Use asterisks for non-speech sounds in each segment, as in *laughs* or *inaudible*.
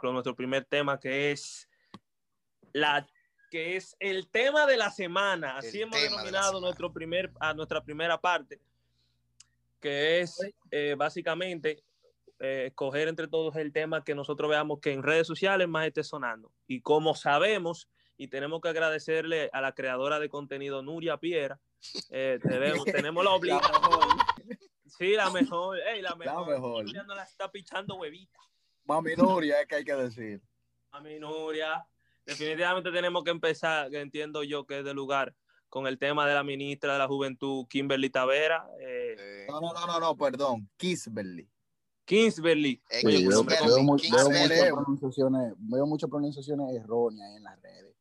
nuestro primer tema que es la que es el tema de la semana, así hemos denominado nuestro primer, a nuestra primera parte, que es eh, básicamente eh, escoger entre todos el tema que nosotros veamos que en redes sociales más esté sonando. Y como sabemos, y tenemos que agradecerle a la creadora de contenido Nuria Piera, eh, tenemos, *laughs* tenemos la obligación. Sí, la mejor. la mejor. La mejor. Nuria no la está pichando huevita. Mami Nuria, es que hay que decir. Mami Nuria. Definitivamente tenemos que empezar, que entiendo yo que es de lugar, con el tema de la ministra de la Juventud, Kimberly Tavera. Eh. No, no, no, no, perdón, Kisberly. Kingsberly. veo, muchas pronunciaciones, veo muchas pronunciaciones erróneas en las redes.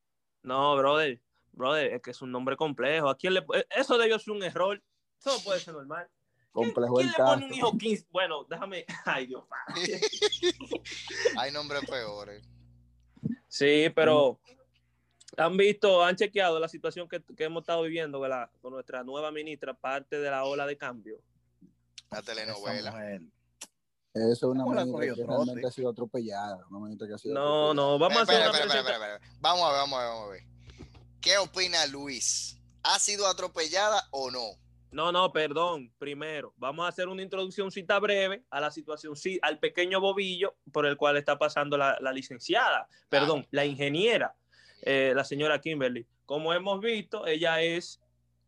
No, brother, brother, es que es un nombre complejo. ¿A quién le eso debió ser un error? Eso puede ser normal. Complejo ¿Quién, ¿quién le pone un hijo Kings? Bueno, déjame. *laughs* Ay, Dios *laughs* Hay nombres peores. Sí, pero han visto, han chequeado la situación que, que hemos estado viviendo con nuestra nueva ministra, parte de la ola de cambio. La telenovela. Eso es una ministra que realmente ha sido atropellada. Una que ha sido no, no, vamos a hacer Vamos a ver, vamos a ver, vamos a ver. ¿Qué opina Luis? ¿Ha sido atropellada o no? No, no, perdón. Primero, vamos a hacer una introducción cita breve a la situación, sí, al pequeño bobillo por el cual está pasando la, licenciada, perdón, la ingeniera, eh, la señora Kimberly. Como hemos visto, ella es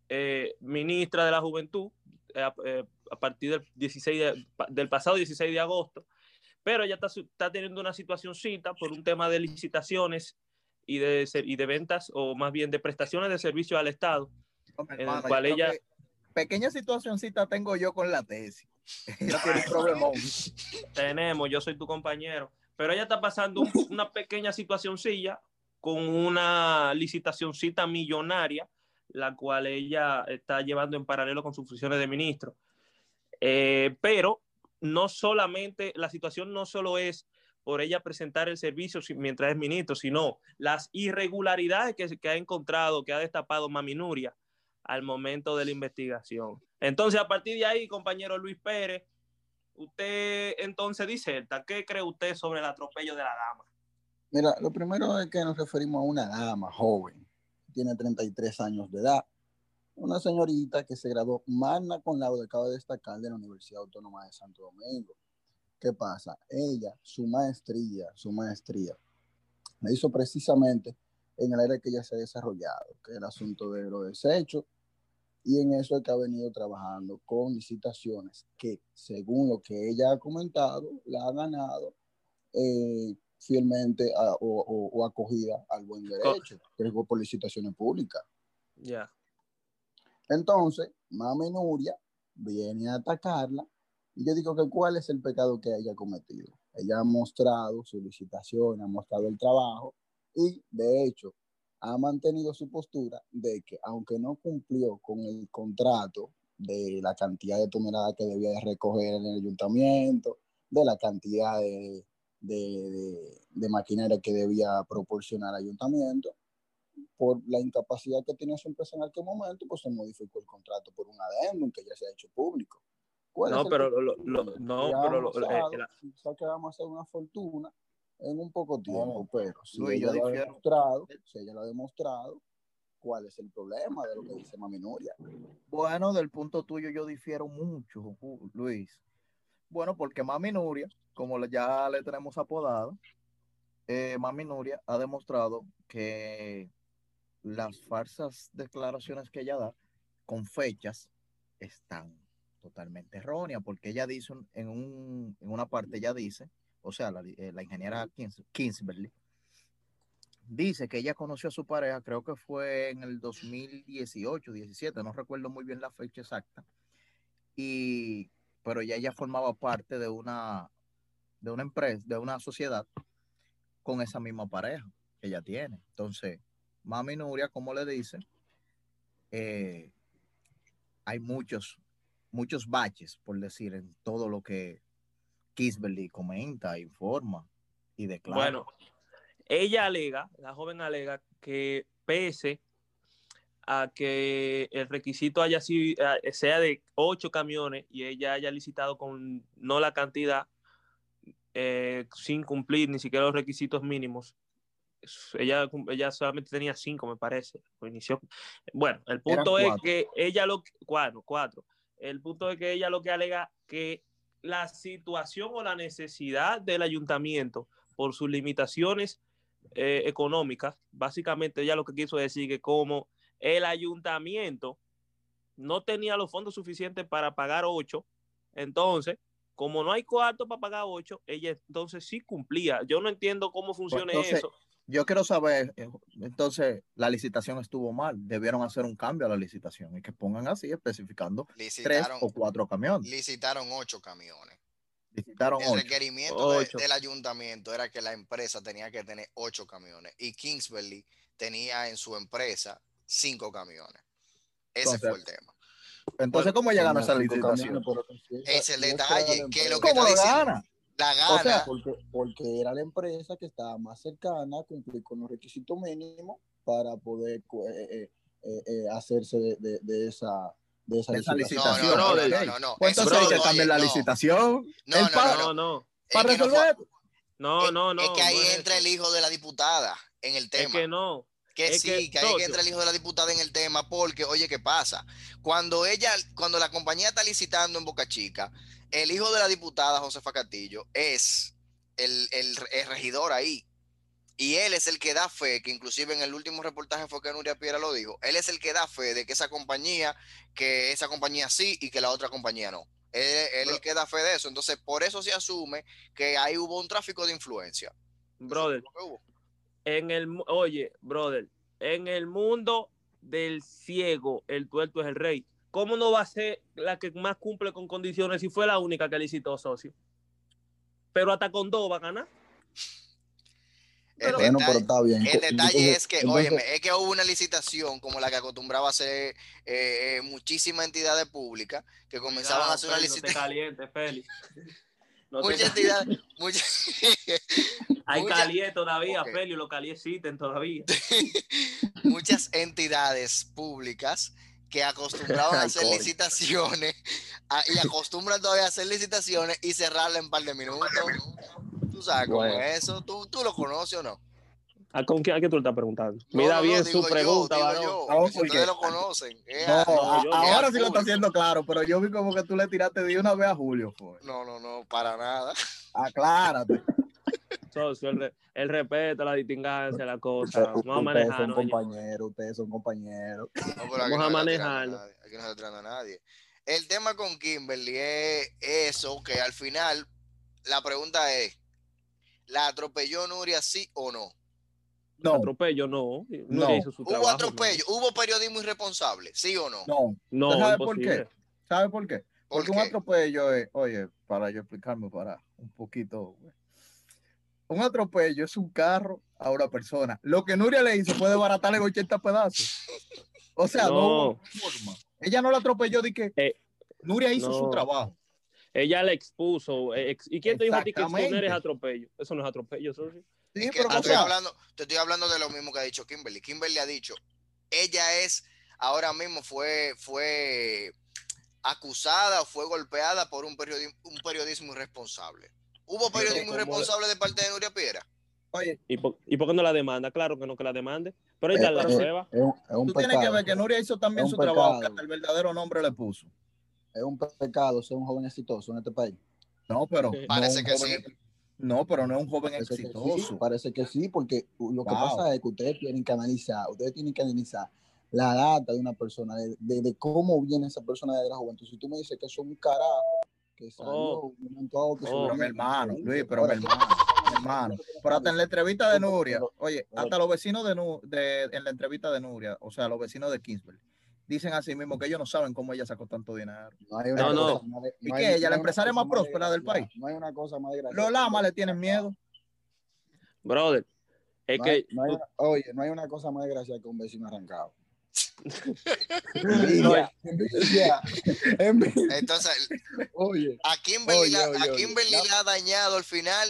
eh, ministra de la Juventud eh, a partir del, 16 del pasado 16 de agosto, pero ella está, está teniendo una situación cita por un tema de licitaciones y de, y de ventas, o más bien de prestaciones de servicio al Estado, en el cual ella pequeña situacióncita tengo yo con la tesis. *laughs* Ella tiene un. Tenemos, yo soy tu compañero. Pero ella está pasando una pequeña situacióncilla con una licitacióncita millonaria, la cual ella está llevando en paralelo con sus funciones de ministro. Eh, pero no solamente, la situación no solo es por ella presentar el servicio mientras es ministro, sino las irregularidades que, que ha encontrado, que ha destapado Maminuria al momento de la investigación. Entonces, a partir de ahí, compañero Luis Pérez, usted entonces dice, ¿qué cree usted sobre el atropello de la dama? Mira, lo primero es que nos referimos a una dama joven, tiene 33 años de edad, una señorita que se graduó magna con laudo, acaba de destacar, de la Universidad Autónoma de Santo Domingo. ¿Qué pasa? Ella, su maestría, su maestría, la hizo precisamente en el área que ya se ha desarrollado, que es el asunto de los desechos, y en eso es que ha venido trabajando con licitaciones que, según lo que ella ha comentado, la ha ganado eh, fielmente o, acogida al buen derecho, que por licitaciones públicas. Ya. Entonces, Mami Nuria viene a atacarla y yo digo que cuál es el pecado que ella ha cometido. Ella ha mostrado su licitación, ha mostrado el trabajo y de hecho ha mantenido su postura de que aunque no cumplió con el contrato de la cantidad de toneladas que debía de recoger en el ayuntamiento, de la cantidad de, de, maquinaria que debía proporcionar al ayuntamiento, por la incapacidad que tenía su empresa en aquel momento, pues se modificó el contrato por un adendum que ya se ha hecho público. No, pero lo, no, pero lo, que vamos a hacer una fortuna en un poco tiempo, pero si ella lo ha demostrado, si ella lo ha demostrado, ¿cuál es el problema de lo que dice Mami Nuria? Bueno, del punto tuyo yo difiero mucho, Luis. Bueno, porque Mami Nuria, como ya le tenemos apodado, eh, Mami Nuria ha demostrado que las falsas declaraciones que ella da con fechas están totalmente erróneas, porque ella dice en, un, en una parte, ella dice o sea, la, eh, ingeniera Kingsberly, dice que ella conoció a su pareja, creo que fue en el 2018, 17, no recuerdo muy bien la fecha exacta, y, pero ya ella formaba parte de una, de una empresa, de una sociedad con esa misma pareja que ella tiene. Entonces, Mami Nuria, como le dice, eh, hay muchos, muchos baches, por decir, en todo lo que Kisberly comenta, informa y declara. Bueno, ella alega, la joven alega que pese a que el requisito haya sido, sea de ocho camiones y ella haya licitado con no la cantidad, eh, sin cumplir ni siquiera los requisitos mínimos. Ella, ella solamente tenía cinco, me parece. Inició. Bueno, el punto es que ella lo cuatro, cuatro. El punto es que ella lo que alega que la situación o la necesidad del ayuntamiento por sus limitaciones eh, económicas, básicamente ella lo que quiso decir que como el ayuntamiento no tenía los fondos suficientes para pagar ocho, entonces, como no hay cuarto para pagar ocho, ella entonces sí cumplía. Yo no entiendo cómo pues funciona eso. Yo quiero saber, eh, entonces, la licitación estuvo mal. Debieron hacer un cambio a la licitación y que pongan así, especificando tres o cuatro camiones. Licitaron ocho camiones. Licitaron El requerimiento del ayuntamiento era que la empresa tenía que tener ocho camiones y Kingsbury tenía en su empresa cinco camiones. Ese fue el tema. Entonces, ¿cómo llegaron a esa licitación? Es el detalle. Que lo ¿Cómo lo gana? La gana. porque, era la empresa que estaba más cercana a cumplir con los requisitos mínimos para poder eh, eh, eh, hacerse de, esa de esa, licitación. No, no, no, no, no. entonces que cambiar la licitación. No, no, no, Para resolver. No, no, no. Es que ahí entra el hijo de la diputada en el tema. Es que no. Que sí, que, ahí que entra el hijo de la diputada en el tema, porque, oye, ¿qué pasa? Cuando ella, cuando la compañía está licitando en Boca Chica, el hijo de la diputada, Josefa Castillo, es el, el, regidor ahí. Y él es el que da fe, que inclusive en el último reportaje fue que Nuria Piera lo dijo, él es el que da fe de que esa compañía, que esa compañía sí y que la otra compañía no. Él, es el que da fe de eso. Entonces, por eso se asume que ahí hubo un tráfico de influencia. Brother, en el, oye, brother, en el mundo del ciego, el tuerto es el rey. ¿Cómo no va a ser la que más cumple con condiciones si fue la única que licitó socio? Pero hasta con dos va a ganar. el detalle, El detalle es que, oye, es que hubo una licitación como la que acostumbraba a hacer eh, eh, muchísimas entidades públicas que comenzaban a hacer una licitación. caliente, Félix. *laughs* muchas entidades. *laughs* Hay caliente todavía, Félix, lo calienten todavía. *laughs* muchas entidades públicas que acostumbraban a *laughs* hacer licitaciones y acostumbran todavía a hacer licitaciones y cerrarla en un par de minutos. Tú sabes cómo es eso. ¿Tú, ¿Tú, lo conoces o no? ¿A con quién, a qué tú le estás preguntando? Mira bien su pregunta, yo, no, ustedes lo conocen. ahora sí lo está haciendo claro, pero yo vi como que tú le tiraste de una vez a Julio. No, no, no, para nada. Aclárate. Socio, el, respeto, la distingancia, la cosa. Vamos a manejar. Ustedes son compañeros, ustedes son compañeros. Vamos a manejarlo. Aquí no se trata a nadie. El tema con Kimberly es eso, que al final la pregunta es, ¿la atropelló Nuria sí o no? No. Atropello no. no. ¿Hubo atropello? ¿Hubo periodismo irresponsable? ¿Sí o no? No. No. ¿Sabe por qué? ¿Sabe por qué? Porque un atropello es, oye, para yo explicarme para un poquito, un atropello es un carro a una persona. Lo que Nuria le hizo fue desbaratarle 80 pedazos. O sea, no, forma. Ella no la atropelló de que eh, Nuria hizo su trabajo. Ella le expuso. Eh, ¿Y quién te dijo a ti que no eres atropello? Eso no es atropello, eso sí. sí pero te, estoy hablando, te estoy hablando de lo mismo que ha dicho Kimberly. Kimberly ha dicho, ella es, ahora mismo fue, fue acusada o fue golpeada por un periodismo, un periodismo irresponsable. ¿Hubo periodismo irresponsable de parte de Nuria Piera? Oye. ¿Y por, ¿Y por, qué no la demanda? Claro que no que la demande. Pero ahí está la prueba. Tú tienes que ver que Nuria hizo también su trabajo, que el verdadero nombre le puso. Es un pecado ser un joven exitoso en este país. No, pero. Parece que sí. No, pero no es un joven exitoso. parece que sí, porque lo que pasa es que ustedes tienen que analizar, ustedes tienen que analizar la data de una persona, de, de, cómo viene esa persona de la juventud. Si tú me dices que es un carajo que salió oh. oh, pero mi hermano, Luis, pero mi hermano, mi hermano. Pero hasta en la entrevista de Nuria, oye, hasta los vecinos de, de, en la entrevista de Nuria, o sea, los vecinos de Kingsbury, dicen así mismo que ellos no saben cómo ella sacó tanto dinero. No, no. ¿Y que ella, la empresaria más próspera del país? No hay una cosa más grande. Los lamas le tienen miedo. Brother, es que. oye, no hay una cosa más desgraciada que un vecino arrancado. Entonces, oye, a Kimberly, le ha dañado al final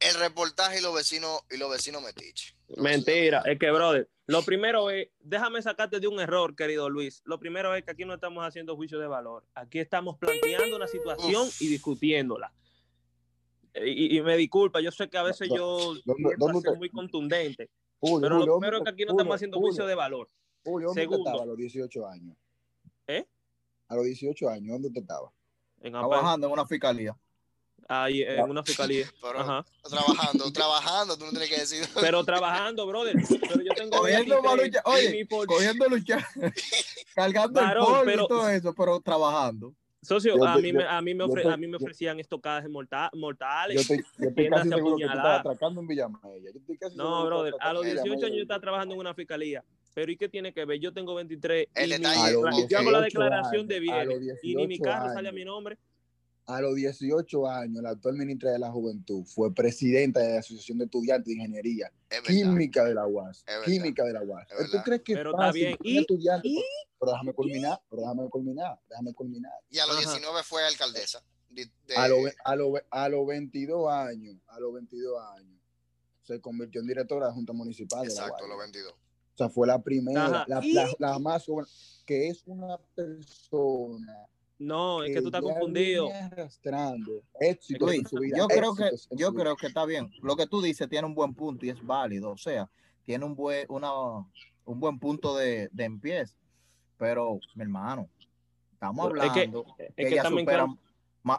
el reportaje y los vecinos y los vecinos metiches. Mentira, es que, brother, lo primero es, déjame sacarte de un error, querido Luis. Lo primero es que aquí no estamos haciendo juicio de valor. Aquí estamos planteando una situación y discutiéndola. y, me disculpa, yo sé que a veces yo soy muy contundente, pero lo primero es que aquí no estamos haciendo juicio de valor. Julio, ¿dónde Segundo, estaba a los 18 años? ¿Eh? A los 18 años, ¿dónde te estaba? Trabajando en una fiscalía. Ahí, en una fiscalía. *laughs* Pero, Trabajando, trabajando, tú no tienes que decir. Pero trabajando, brother. Pero yo tengo. Cogiendo lucha, oye, cogiendo lucha, *laughs* cargando el polvo pero, y todo eso, pero trabajando. Socio, a, mí me, a, mí me ofre, a mí me ofrecían estocadas mortales. Yo estoy, yo estoy casi seguro que tú estás atracando en Villamella. no, brother, a los 18 años yo estaba trabajando en una fiscalía. Pero ¿y qué tiene que ver? Yo tengo 23 el y mi, yo hago la declaración de bienes y ni mi carro sale a mi nombre a los 18 años, la actual ministra de la Juventud fue presidenta de la Asociación de Estudiantes de Ingeniería Química de la UAS. Química de la UAS. ¿Tú crees que pero está bien. ¿Y? Estudiante, Pero déjame culminar, pero déjame culminar, déjame culminar. Y a los 19 fue alcaldesa. A los a lo, a lo 22 años, a los 22 años, se convirtió en directora de la Junta Municipal Exacto, de la Exacto, a los 22. O sea, fue la primera, la, la, la, más que es una persona no, es que tú estás confundido. yo creo que yo creo que está bien. Lo que tú dices tiene un buen punto y es válido, o sea, tiene un buen una, un buen punto de, de empieza. Pero, mi hermano, estamos hablando es que, ella supera más,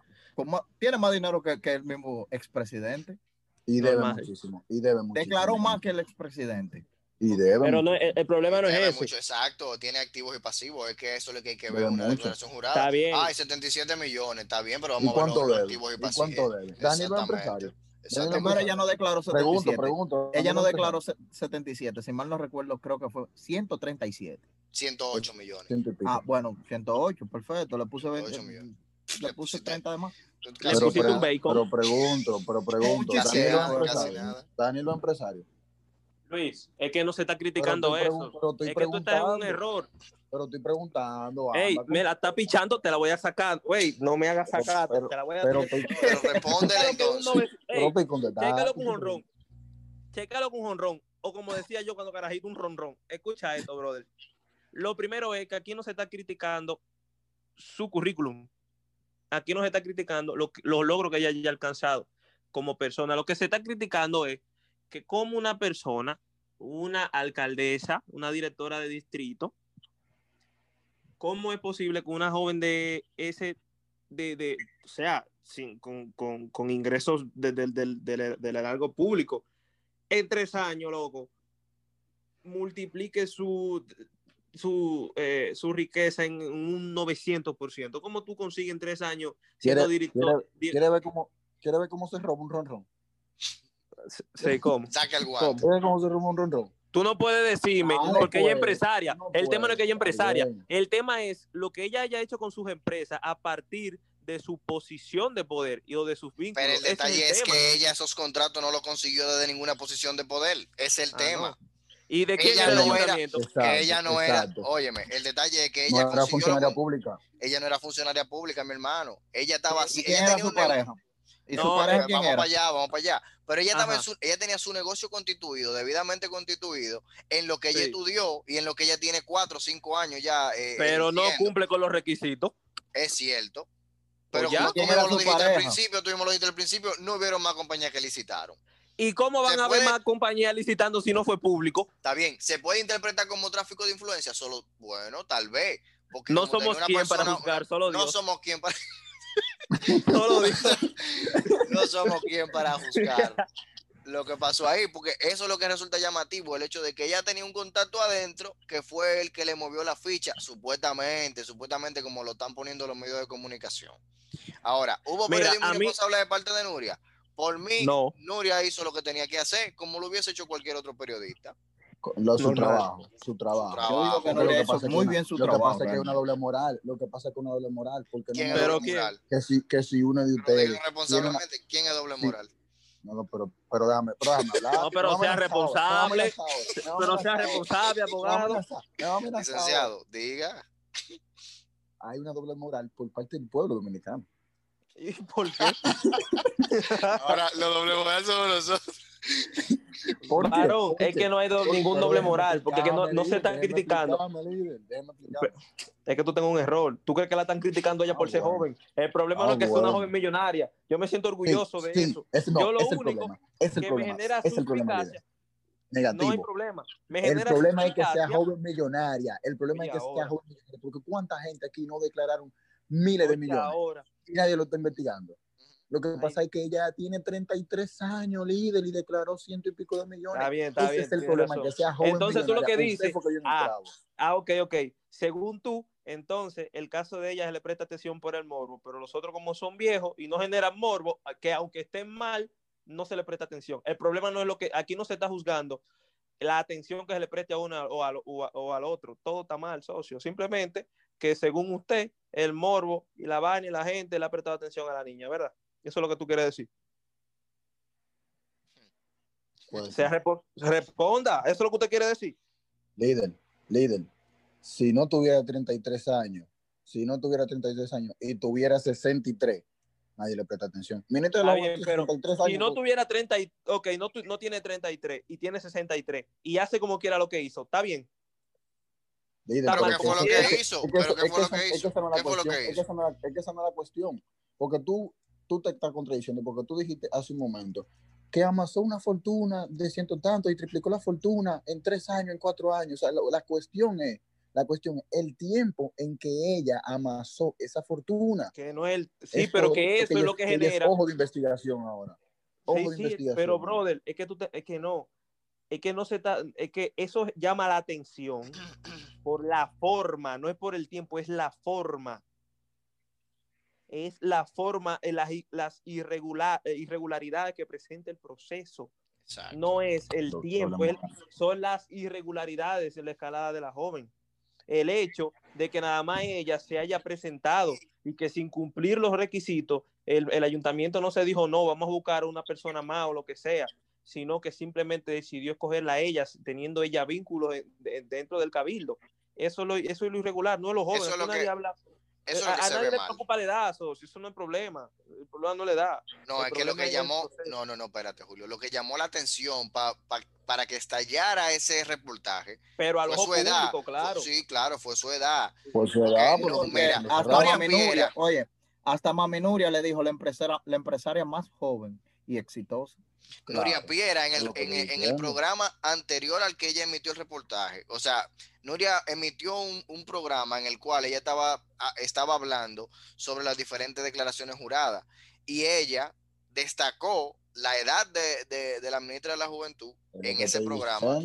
tiene más dinero que, que el mismo expresidente. Y debe muchísimo. Y debe muchísimo. Declaró más que el expresidente. Y debe Pero no, el, problema no es eso. Mucho, exacto, tiene activos y pasivos. Es que eso es lo que hay que ver en una declaración jurada. Está bien. Ay, 77 millones, está bien, pero vamos a ver los activos y pasivos. ¿Y cuánto debe? Daniel es empresario. Primero ella no declaró 77. Pregunto, pregunto. Ella no declaró 77. Si mal no recuerdo, creo que fue 137. 108 millones. Ah, bueno, 108, perfecto. Le puse 20, millones. Le puse 30 de más. Pero, pero, pero pregunto, pero *laughs* pregunto. Daniel es empresario. Luis, es que no se está criticando eso. es que tú estás en un error. Pero estoy preguntando. Ey, me la está pichando, te la voy a sacar. Güey, no me hagas sacar, te la voy a Pero, pero responde entonces. Chécalo con honrón. Chécalo con honrón. O como decía yo cuando carajito, un ronrón. Escucha esto, brother. Lo primero es que aquí no se está criticando su currículum. Aquí no se está criticando los logros que ella haya alcanzado como persona. Lo que se está criticando es que como una persona, una alcaldesa, una directora de distrito, ¿cómo es posible que una joven de ese, de, de o sea, sin, con, con, con ingresos del de, de, largo público, en tres años, loco, multiplique su, su, eh, su riqueza en un 900%. ¿Cómo tú consigues en tres años siendo director? ¿Quiere, ver cómo, ¿Quiere ver cómo se roba un ronron? Sí, ¿cómo? *laughs* Saca el guante. ¿Cómo se un ronron? Tú no puedes decirme, porque ella es empresaria. el tema no es que ella es empresaria. El tema es lo que ella haya hecho con sus empresas a partir de su posición de poder y o de sus vínculos. Pero el detalle es, que ella esos contratos no los consiguió desde ninguna posición de poder. Es el ah, tema. ¿Y de quién ella no era? que ella no era. Óyeme, el detalle es que ella no era funcionaria pública. Ella no era funcionaria pública, mi hermano. Ella estaba así. ¿Quién era su pareja? ¿Y su pareja quién vamos para allá, vamos para allá. Pero ella, estaba ella tenía su negocio constituido, debidamente constituido, en lo que ella estudió y en lo que ella tiene cuatro o cinco años ya. Eh, Pero no cumple con los requisitos. Es cierto. Pero pues como tú mismo lo dijiste al principio, tú mismo lo dijiste al principio, no hubieron más compañías que licitaron. ¿Y cómo van a haber más compañías licitando si no fue público? Está bien, se puede interpretar como tráfico de influencia, solo, bueno, tal vez. Porque no somos quien para juzgar, solo Dios. No somos quien para... *laughs* solo *laughs* no somos quien para juzgar lo que pasó ahí, porque eso es lo que resulta llamativo, el hecho de que ella tenía un contacto adentro que fue el que le movió la ficha, supuestamente, supuestamente como lo están poniendo los medios de comunicación. Ahora, ¿hubo periodismo responsable de parte de Nuria? Por mí, Nuria hizo lo que tenía que hacer, como lo hubiese hecho cualquier otro periodista. Lo, su, trabajo, su trabajo, Yo digo que no pasa muy bien su trabajo. Lo que pasa es que es una doble moral. Lo que pasa es que es una doble moral. Porque ¿Quién no es doble moral? Que si, que si uno de ustedes. responsablemente, ¿quién es doble moral? No, no, pero, pero déjame, pero déjame hablar. No, pero sea responsable. Pero sea responsable, abogado. Licenciado, diga. Hay una doble moral por parte del pueblo dominicano. ¿Y por qué? *laughs* Ahora, lo doble moral somos nosotros. *laughs* ¿Por Varón, es que no hay do, ningún doble moral, porque que no, no se está criticando. Es que tú tengas un error. ¿Tú crees que la están criticando ella por ah, ser joven? El problema no es que sea una joven millonaria. Yo me siento orgulloso de eso. Yo lo único que me genera suspicacia negativo. No hay problema. el problema es que sea joven millonaria. El problema es que sea joven millonaria. Porque cuánta gente aquí no declararon miles de millones y nadie lo está investigando. Lo que pasa es que ella tiene 33 años líder y declaró ciento y pico de millones. Está bien, está Ese es el problema, que sea joven Entonces tú lo que dices, ah, ah, ok, ok. Según tú, entonces el caso de ella se le presta atención por el morbo, pero los otros como son viejos y no generan morbo, que aunque estén mal, no se le presta atención. El problema no es lo que aquí no se está juzgando la atención que se le preste a uno o al, o al otro. Todo está mal, socio. Simplemente que según usted, el morbo y la vaina y la gente le ha prestado atención a la niña, ¿verdad? Eso es lo que tú quieres decir. Se responda, eso es lo que usted quiere decir. Líder, líder, si no tuviera 33 años, si no tuviera 33 años y tuviera 63, nadie le presta atención. Ministro pero si no tuviera 30, y, ok, no, no tiene 33 y tiene 63 y hace como quiera lo que hizo, está bien. ¿Pero qué fue lo que hizo? ¿Pero qué fue lo que hizo? Es que esa no es la cuestión. Porque tú, tú te estás contradiciendo, porque tú dijiste hace un momento que amasó una fortuna de ciento tanto y triplicó la fortuna en tres años, en cuatro años. O sea, la cuestión es la cuestión, el tiempo en que ella amasó esa fortuna. Que no es sí, pero que eso es lo que genera. ojo de investigación ahora. Ojo de investigación. Pero, brother, es que tú es que no. Es que no se está, es que eso llama la atención por la forma, no es por el tiempo, es la forma. Es la forma, eh, las, las irregular, eh, irregularidades que presenta el proceso. No es el tiempo, son las irregularidades en la escalada de la joven el hecho de que nada más ella se haya presentado y que sin cumplir los requisitos, el, ayuntamiento no se dijo, no, vamos a buscar a una persona más o lo que sea, sino que simplemente decidió escogerla a ella, teniendo ella vínculos dentro del cabildo. Eso, lo, eso es lo irregular, no es lo jóvenes. Eso nadie habla, eso a, nadie le preocupa la edad, eso, eso no es problema. El problema no le da. No, es que lo que llamó, no, no, no, espérate, Julio. Lo que llamó la atención para que estallara ese reportaje. Pero a lo su edad. claro. sí, claro, fue su edad. Por su edad, mira, hasta Maminuria, oye, hasta Maminuria le dijo la empresaria, la empresaria más joven y exitosa. Nuria Piera en el, en, el programa anterior al que ella emitió el reportaje. O sea, Nuria emitió un, programa en el cual ella estaba, estaba hablando sobre las diferentes declaraciones juradas y ella destacó la edad de, de, la ministra de la Juventud en ese programa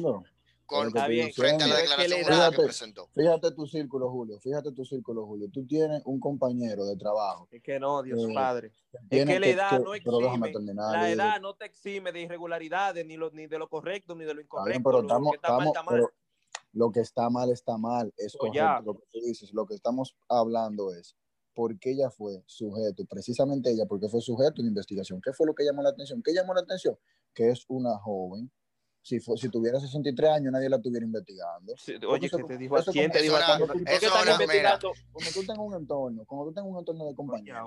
con, frente a la declaración que, presentó. Fíjate tu círculo, Julio, fíjate tu círculo, Julio. Tú tienes un compañero de trabajo. Es que no, Dios eh, Padre. Es que la edad no exime. La edad no te exime de irregularidades, ni, lo, ni de lo correcto, ni de lo incorrecto. pero estamos, lo que está mal, está mal. lo que está mal, está mal. Es oh, correcto lo que tú dices. Lo que estamos hablando es por qué ella fue sujeto, precisamente ella, porque fue sujeto de investigación. ¿Qué fue lo que llamó la atención? ¿Qué llamó la atención? Que es una joven si, si tuviera 63 años, nadie la estuviera investigando. oye, que te dijo, ¿quién te dijo? ¿Por qué investigando? Como tú tengas un entorno, como tú tengas un entorno de compañía,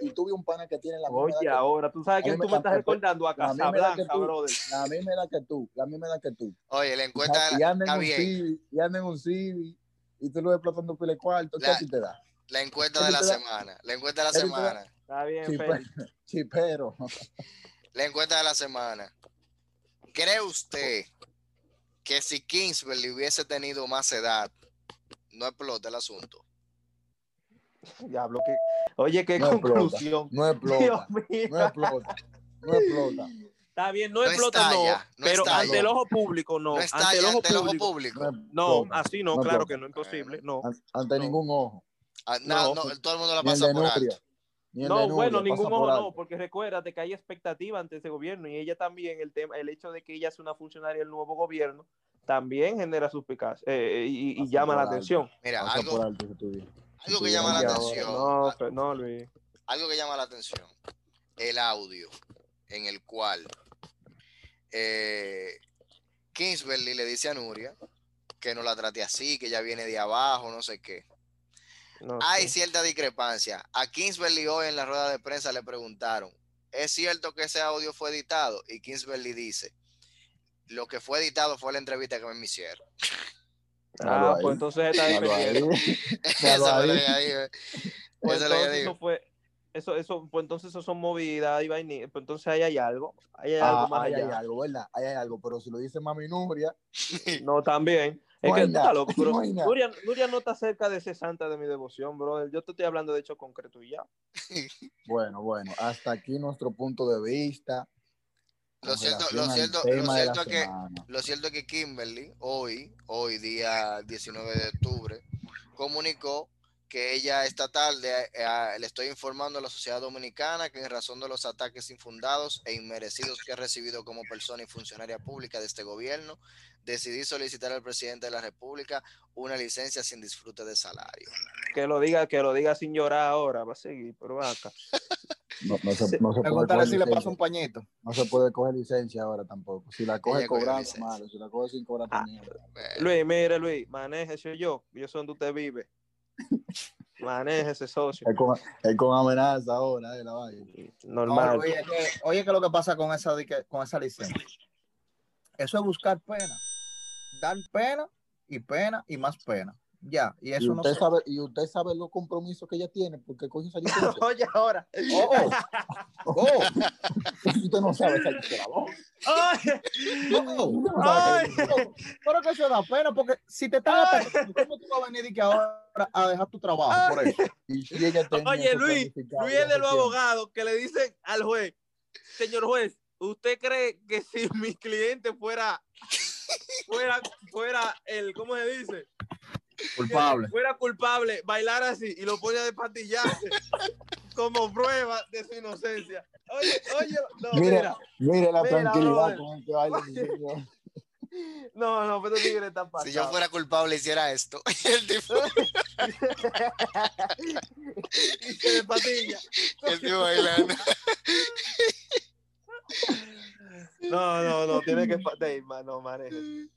y, tuve, un pana que tiene la misma Oye, ahora, tú sabes que tú me estás recordando a Casablanca, brother. La misma edad que tú, la misma edad que tú. Oye, le encuentra y anda en un Civi, y anda en un Civi, y tú lo ves explotando pile cuarto, ¿qué te da? La encuesta de la semana, la encuesta de la semana. Está bien, Sí, *laughs* pero. La encuesta de la semana. ¿Cree usted que si Kingsbury hubiese tenido más edad, no explota el asunto? Diablo, que... Oye, qué conclusión. no explota. no explota. No explota. Está bien, no, explota, no, pero ante el ojo público no. ante, el ojo, público, No, así no, claro que no es imposible. No. Ante ningún ojo. Ah, no, todo el mundo la pasa por alto. No, bueno, ningún ojo no, porque recuérdate que hay expectativa ante ese gobierno y ella también, el tema, el hecho de que ella es una funcionaria del nuevo gobierno, también genera suspicacia eh, eh, y, llama la atención. Mira, algo, algo que llama la atención. No, no, Luis. Algo que llama la atención. El audio en el cual eh, Kingsbury le dice a Nuria que no la trate así, que ella viene de abajo, no sé qué. Hay cierta discrepancia. A Kingsbury hoy en la rueda de prensa le preguntaron, es cierto que ese audio fue editado y Kingsbury dice, lo que fue editado fue la entrevista que me hicieron. Ah, pues entonces está. *laughs* *laughs* Eso ahí, eh. Pues Eso es lo que entonces digo. eso fue, eso, eso, pues entonces eso son movidas y pues entonces ahí hay algo, ahí hay Ah, algo más ahí hay allá. algo, ¿verdad? Ahí hay algo, pero si lo dice Mami Nuria, *laughs* No, también. Es No que estás loco, *laughs* nada. Nuria, Nuria no está cerca de ese santa de mi devoción, brother. Yo te estoy hablando de hecho concreto y ya. *laughs* bueno, bueno, hasta aquí nuestro punto de vista. Lo cierto- lo cierto- lo cierto es que- semana. Lo cierto es que Kimberly, hoy, hoy día 19 de octubre, comunicó que ella esta tarde eh, le estoy informando a la sociedad dominicana que en razón de los ataques infundados e inmerecidos que ha recibido como persona y funcionaria pública de este gobierno, decidí solicitar al presidente de la República una licencia sin disfrute de salario. Que lo diga, que lo diga sin llorar ahora, va a seguir, pero va acá. No, no se, no se puede si le pasa un pañito. No se puede coger licencia ahora tampoco. Si la coge cobrando, malo. Si la coge sin cobrar, Ah. también. Luis, mire, Luis, manéjese yo, yo sé donde usted vive. Manéjese, socio. Es con, es con amenaza ahora, eh, la vaina. No, Normal. oye, que, oye, que lo que pasa con esa, con esa licencia. Eso es buscar pena. Dar pena y pena y más pena. Ya, y Y eso no usted, se- sabe, y usted sabe los compromisos que ella tiene porque coge esa licencia. *laughs* Oye, ahora. Oh, oh, *laughs* usted no sabe esa licencia. Licencia. Pero que eso da pena porque si te están Ay. atacando, ¿cómo tú vas a venir y que ahora a dejar tu trabajo por eso? Y ella Oye, Luis, Luis es de los abogados que le dicen al juez, señor juez, ¿usted cree que si *laughs* mi cliente fuera, fuera, fuera el, ¿cómo se dice? Culpable. Que fuera culpable, bailar así y lo pone a despatillarse como prueba de su inocencia. Oye, oye, no, Mira, mira, Mire la Mira, tranquilidad con el que baila mi señor. no, no, pero tigre está pasado. *laughs* si yo fuera culpable hiciera esto. *laughs* El tipo, *laughs* y se despatilla. el tipo bailando. No, no, no, tiene que ma- no maneje.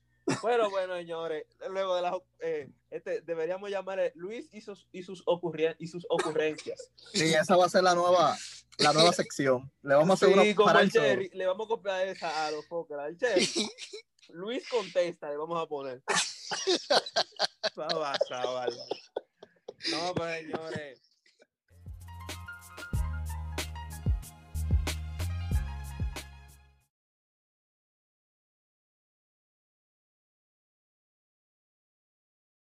Bueno, bueno, señores, luego de las eh, este deberíamos llamarle Luis y sus y sus ocurri- y sus ocurrencias. Sí, esa va a ser la nueva, la nueva sección. Le vamos a hacer Sí, una para el le vamos a copiar esa a los Fokker, al Cherry. *laughs* Luis contesta, le vamos a poner. *laughs* No, pues señores,